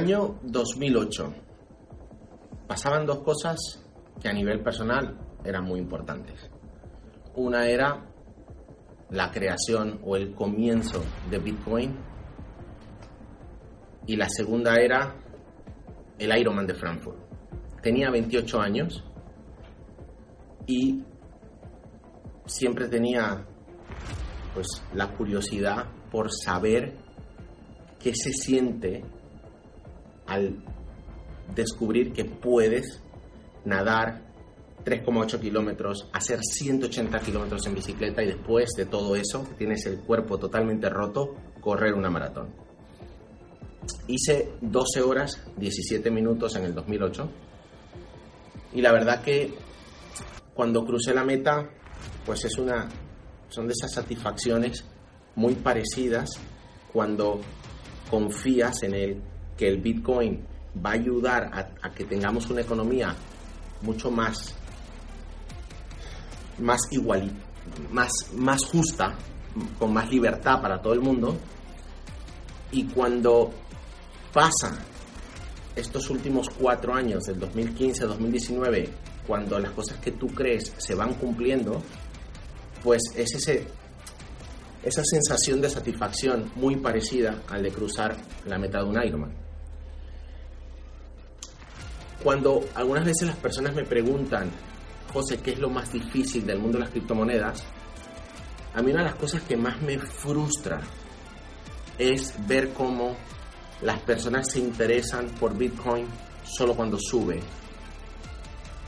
Año 2008. Pasaban dos cosas que a nivel personal eran muy importantes. Una era la creación o el comienzo de Bitcoin y la segunda era el Ironman de Frankfurt. Tenía 28 años y siempre tenía pues la curiosidad por saber qué se siente al descubrir que puedes nadar 3,8 kilómetros, hacer 180 kilómetros en bicicleta y después de todo eso, tienes el cuerpo totalmente roto, correr una maratón. Hice 12 horas 17 minutos en el 2008 y la verdad que cuando crucé la meta, pues es una, son de esas satisfacciones muy parecidas cuando confías en el que el Bitcoin va a ayudar a, que tengamos una economía mucho más, más igual, más, más justa, con más libertad para todo el mundo. Y cuando pasan estos últimos cuatro años, del 2015 a 2019, cuando las cosas que tú crees se van cumpliendo, pues es ese, esa sensación de satisfacción muy parecida al de cruzar la meta de un Ironman. Cuando algunas veces las personas me preguntan, José, ¿qué es lo más difícil del mundo de las criptomonedas? A mí una de las cosas que más me frustra es ver cómo las personas se interesan por Bitcoin solo cuando sube.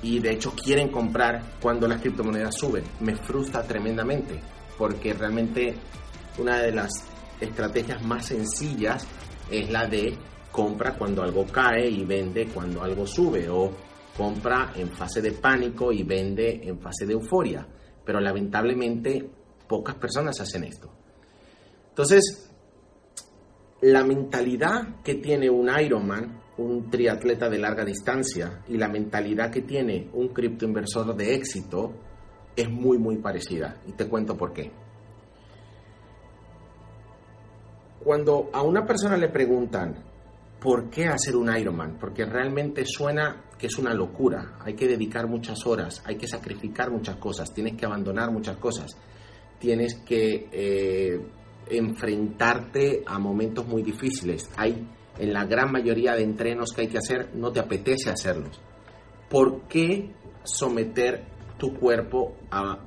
Y de hecho quieren comprar cuando las criptomonedas suben. Me frustra tremendamente porque realmente una de las estrategias más sencillas es la de compra cuando algo cae y vende cuando algo sube o compra en fase de pánico y vende en fase de euforia. Pero lamentablemente pocas personas hacen esto. Entonces, la mentalidad que tiene un Ironman, un triatleta de larga distancia, y la mentalidad que tiene un criptoinversor de éxito es muy, muy parecida. Y te cuento por qué. Cuando a una persona le preguntan, ¿por qué hacer un Ironman? Porque realmente suena que es una locura. Hay que dedicar muchas horas, hay que sacrificar muchas cosas, tienes que abandonar muchas cosas, tienes que eh, enfrentarte a momentos muy difíciles. Hay en la gran mayoría de entrenos que hay que hacer, no te apetece hacerlos. ¿Por qué someter tu cuerpo a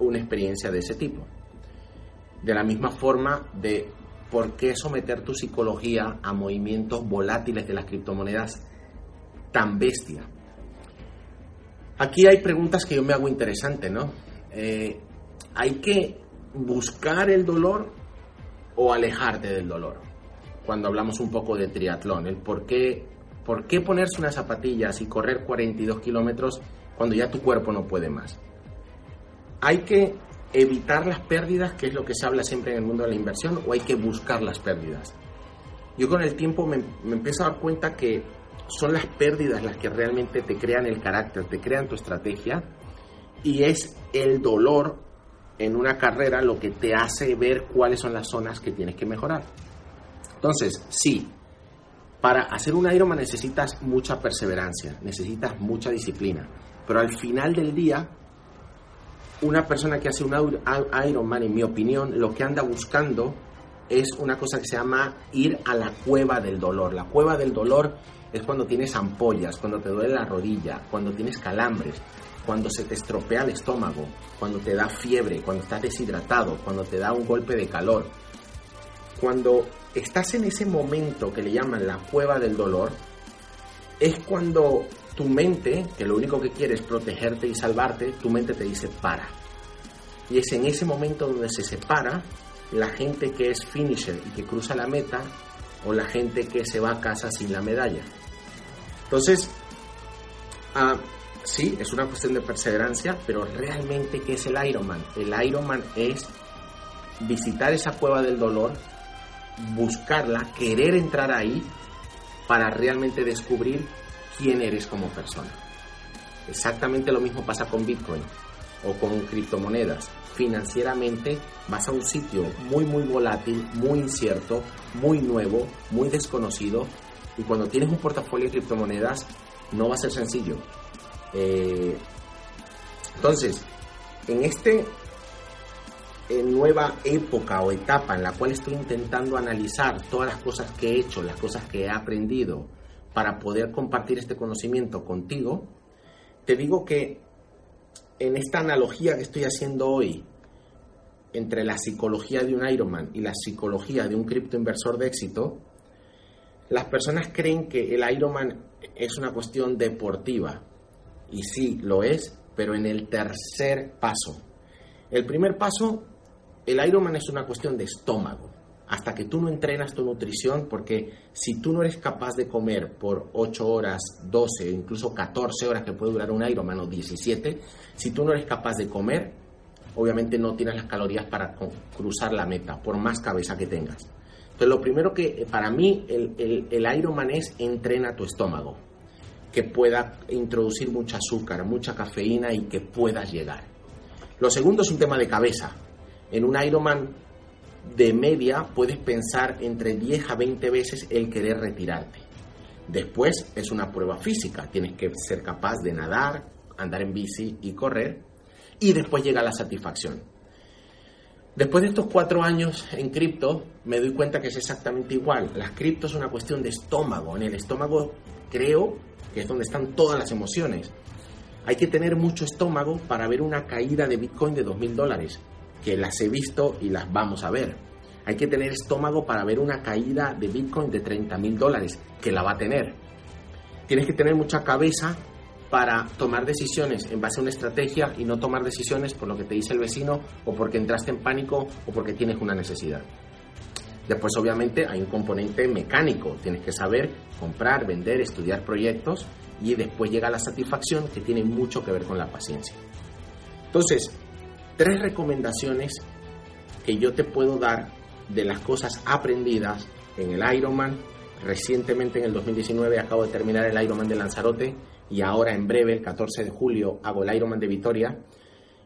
una experiencia de ese tipo? De la misma forma de ¿por qué someter tu psicología a movimientos volátiles de las criptomonedas tan bestia? Aquí hay preguntas que yo me hago interesante, ¿no? Eh, ¿Hay que buscar el dolor o alejarte del dolor? Cuando hablamos un poco de triatlón, el por qué, por qué ponerse unas zapatillas y correr 42 kilómetros cuando ya tu cuerpo no puede más. Hay que evitar las pérdidas, que es lo que se habla siempre en el mundo de la inversión, o hay que buscar las pérdidas. Yo con el tiempo me, empiezo a dar cuenta que son las pérdidas las que realmente te crean el carácter, te crean tu estrategia, y es el dolor en una carrera lo que te hace ver cuáles son las zonas que tienes que mejorar. Entonces, sí, para hacer un Ironman necesitas mucha perseverancia, necesitas mucha disciplina, pero al final del día una persona que hace un Ironman, en mi opinión, lo que anda buscando es una cosa que se llama ir a la cueva del dolor. La cueva del dolor es cuando tienes ampollas, cuando te duele la rodilla, cuando tienes calambres, cuando se te estropea el estómago, cuando te da fiebre, cuando estás deshidratado, cuando te da un golpe de calor. Cuando estás en ese momento que le llaman la cueva del dolor, es cuando tu mente, que lo único que quiere es protegerte y salvarte, tu mente te dice para. Y es en ese momento donde se separa la gente que es finisher y que cruza la meta o la gente que se va a casa sin la medalla. Entonces, ah, sí, es una cuestión de perseverancia, pero realmente, ¿qué es el Ironman? El Ironman es visitar esa cueva del dolor, buscarla, querer entrar ahí para realmente descubrir quién eres como persona. Exactamente lo mismo pasa con Bitcoin o con criptomonedas. Financieramente vas a un sitio muy muy volátil, muy incierto, muy nuevo, muy desconocido y cuando tienes un portafolio de criptomonedas no va a ser sencillo. Eh, entonces, en este en nueva época o etapa en la cual estoy intentando analizar todas las cosas que he hecho, las cosas que he aprendido para poder compartir este conocimiento contigo, te digo que en esta analogía que estoy haciendo hoy entre la psicología de un Ironman y la psicología de un criptoinversor de éxito, las personas creen que el Ironman es una cuestión deportiva. Y sí, lo es, pero en el tercer paso. El primer paso, el Ironman es una cuestión de estómago. Hasta que tú no entrenas tu nutrición, porque si tú no eres capaz de comer por 8 horas, 12, incluso 14 horas que puede durar un Ironman o 17, si tú no eres capaz de comer, obviamente no tienes las calorías para cruzar la meta, por más cabeza que tengas. Entonces, lo primero que para mí el, el, Ironman es entrena tu estómago, que pueda introducir mucho azúcar, mucha cafeína y que puedas llegar. Lo segundo es un tema de cabeza. En un Ironman de media puedes pensar entre 10 a 20 veces el querer retirarte. Después es una prueba física, tienes que ser capaz de nadar, andar en bici y correr. Y después llega la satisfacción. Después de estos cuatro años en cripto, me doy cuenta que es exactamente igual. Las cripto es una cuestión de estómago. En el estómago creo que es donde están todas las emociones. Hay que tener mucho estómago para ver una caída de Bitcoin de 2.000 dólares, que las he visto y las vamos a ver. Hay que tener estómago para ver una caída de Bitcoin de 30.000 dólares, que la va a tener. Tienes que tener mucha cabeza para tomar decisiones en base a una estrategia y no tomar decisiones por lo que te dice el vecino o porque entraste en pánico o porque tienes una necesidad. Después obviamente hay un componente mecánico, tienes que saber comprar, vender, estudiar proyectos y después llega la satisfacción que tiene mucho que ver con la paciencia. Entonces, tres recomendaciones que yo te puedo dar de las cosas aprendidas en el Ironman. Recientemente en el 2019 acabo de terminar el Ironman de Lanzarote y ahora en breve, el 14 de julio, hago el Ironman de Vitoria.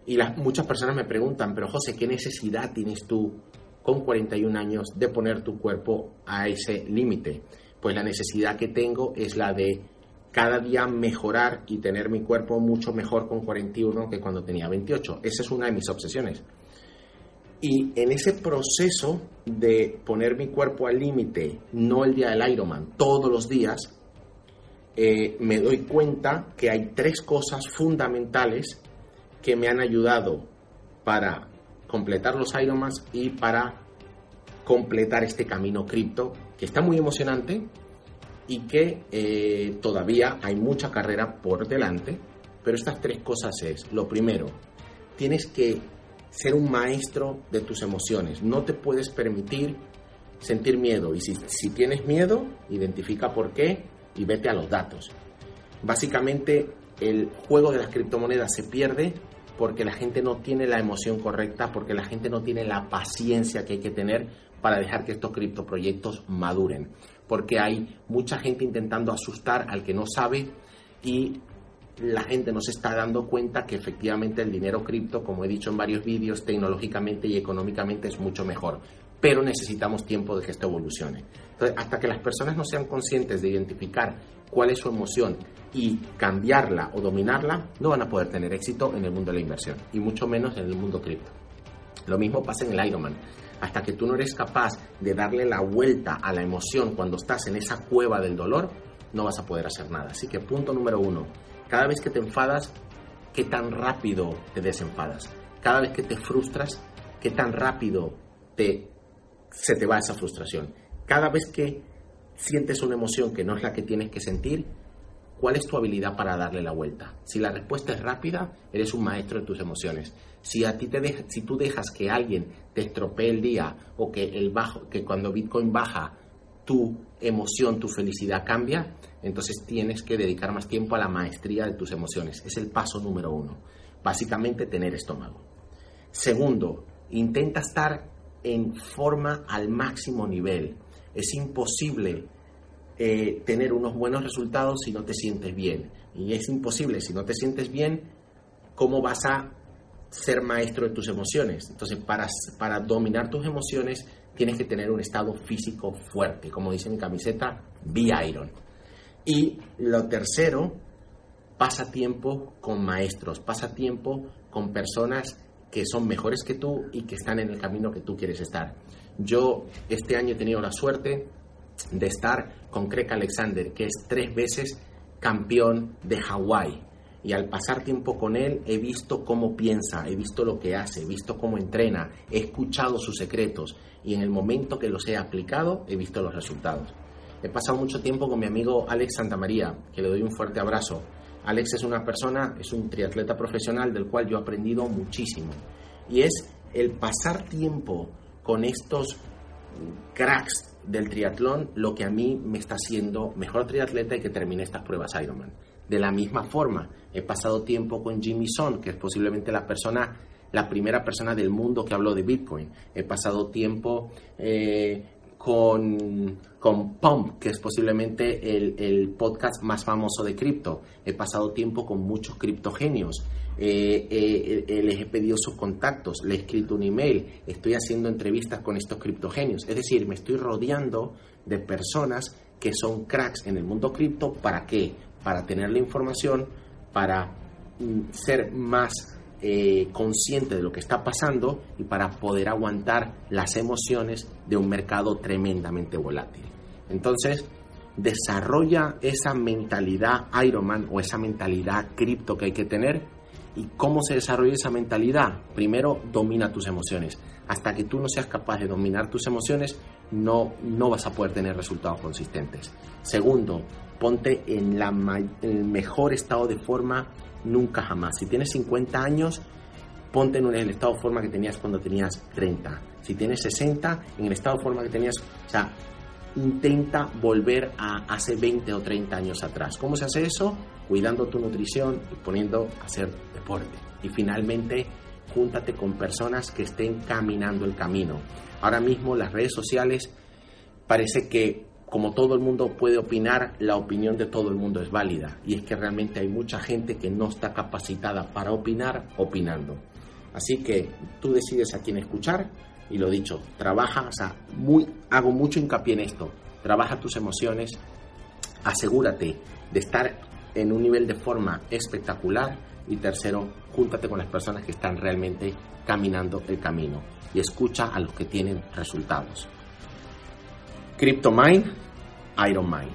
Y muchas personas me preguntan, pero José, ¿qué necesidad tienes tú con 41 años de poner tu cuerpo a ese límite? Pues la necesidad que tengo es la de cada día mejorar y tener mi cuerpo mucho mejor con 41 que cuando tenía 28. Esa es una de mis obsesiones. Y en ese proceso de poner mi cuerpo al límite, no el día del Ironman, todos los días, eh, me doy cuenta que hay tres cosas fundamentales que me han ayudado para completar los Ironmans y para completar este camino cripto, que está muy emocionante y que eh, todavía hay mucha carrera por delante, pero estas tres cosas es, lo primero, tienes que ser un maestro de tus emociones, no te puedes permitir sentir miedo y si, si tienes miedo, identifica por qué y vete a los datos. Básicamente el juego de las criptomonedas se pierde porque la gente no tiene la emoción correcta, porque la gente no tiene la paciencia que hay que tener para dejar que estos criptoproyectos maduren, porque hay mucha gente intentando asustar al que no sabe y la gente no se está dando cuenta que efectivamente el dinero cripto, como he dicho en varios vídeos, tecnológicamente y económicamente es mucho mejor pero necesitamos tiempo de que esto evolucione. Entonces, hasta que las personas no sean conscientes de identificar cuál es su emoción y cambiarla o dominarla, no van a poder tener éxito en el mundo de la inversión y mucho menos en el mundo cripto. Lo mismo pasa en el Ironman. hasta que tú no eres capaz de darle la vuelta a la emoción cuando estás en esa cueva del dolor, no vas a poder hacer nada. Así que punto número uno, cada vez que te enfadas, ¿qué tan rápido te desenfadas? Cada vez que te frustras, ¿qué tan rápido te, se te va esa frustración? Cada vez que sientes una emoción que no es la que tienes que sentir, ¿cuál es tu habilidad para darle la vuelta? Si la respuesta es rápida, eres un maestro de tus emociones. Si a ti te si tú dejas que alguien te estropee el día o que el bajo, que cuando Bitcoin baja tu emoción, tu felicidad cambia, entonces tienes que dedicar más tiempo a la maestría de tus emociones. Es el paso número uno. Básicamente tener estómago. Segundo, intenta estar en forma al máximo nivel. Es imposible eh, tener unos buenos resultados si no te sientes bien. Y es imposible, si no te sientes bien, ¿cómo vas a ser maestro de tus emociones? Entonces, para, para dominar tus emociones, tienes que tener un estado físico fuerte. Como dice mi camiseta, be iron. Y lo tercero, pasa tiempo con maestros, pasa tiempo con personas que son mejores que tú y que están en el camino que tú quieres estar. Yo este año he tenido la suerte de estar con Craig Alexander, que es tres veces campeón de Hawái. Y al pasar tiempo con él he visto cómo piensa, he visto lo que hace, he visto cómo entrena, he escuchado sus secretos y en el momento que los he aplicado he visto los resultados. He pasado mucho tiempo con mi amigo Alex Santamaría, que le doy un fuerte abrazo. Alex es una persona, es un triatleta profesional del cual yo he aprendido muchísimo. Y es el pasar tiempo con estos cracks del triatlón lo que a mí me está haciendo mejor triatleta y que termine estas pruebas Ironman. De la misma forma, he pasado tiempo con Jimmy Son, que es posiblemente la persona, la primera persona del mundo que habló de Bitcoin. He pasado tiempo eh, con, con Pump, que es posiblemente el, el podcast más famoso de cripto. He pasado tiempo con muchos criptogenios. Eh, eh, eh, les he pedido sus contactos, les he escrito un email, estoy haciendo entrevistas con estos criptogenios. Es decir, me estoy rodeando de personas que son cracks en el mundo cripto. ¿Para qué? Para tener la información, para mm, ser más consciente de lo que está pasando y para poder aguantar las emociones de un mercado tremendamente volátil. Entonces, desarrolla esa mentalidad Ironman o esa mentalidad cripto que hay que tener ¿Y cómo se desarrolla esa mentalidad? Primero, domina tus emociones. Hasta que tú no seas capaz de dominar tus emociones, no, no vas a poder tener resultados consistentes. Segundo, ponte en, la, el mejor estado de forma nunca jamás. Si tienes 50 años, ponte en el estado de forma que tenías cuando tenías 30. Si tienes 60, en el estado de forma que tenías... O sea, intenta volver a hace 20 o 30 años atrás. ¿Cómo se hace eso? Cuidando tu nutrición y poniendo a hacer deporte. Y finalmente, júntate con personas que estén caminando el camino. Ahora mismo las redes sociales parece que como todo el mundo puede opinar, la opinión de todo el mundo es válida. Y es que realmente hay mucha gente que no está capacitada para opinar opinando. Así que tú decides a quién escuchar y lo dicho, trabaja, o sea, muy, hago mucho hincapié en esto, trabaja tus emociones, asegúrate de estar en un nivel de forma espectacular y tercero, júntate con las personas que están realmente caminando el camino y escucha a los que tienen resultados. CryptoMind, Iron Mind,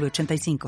85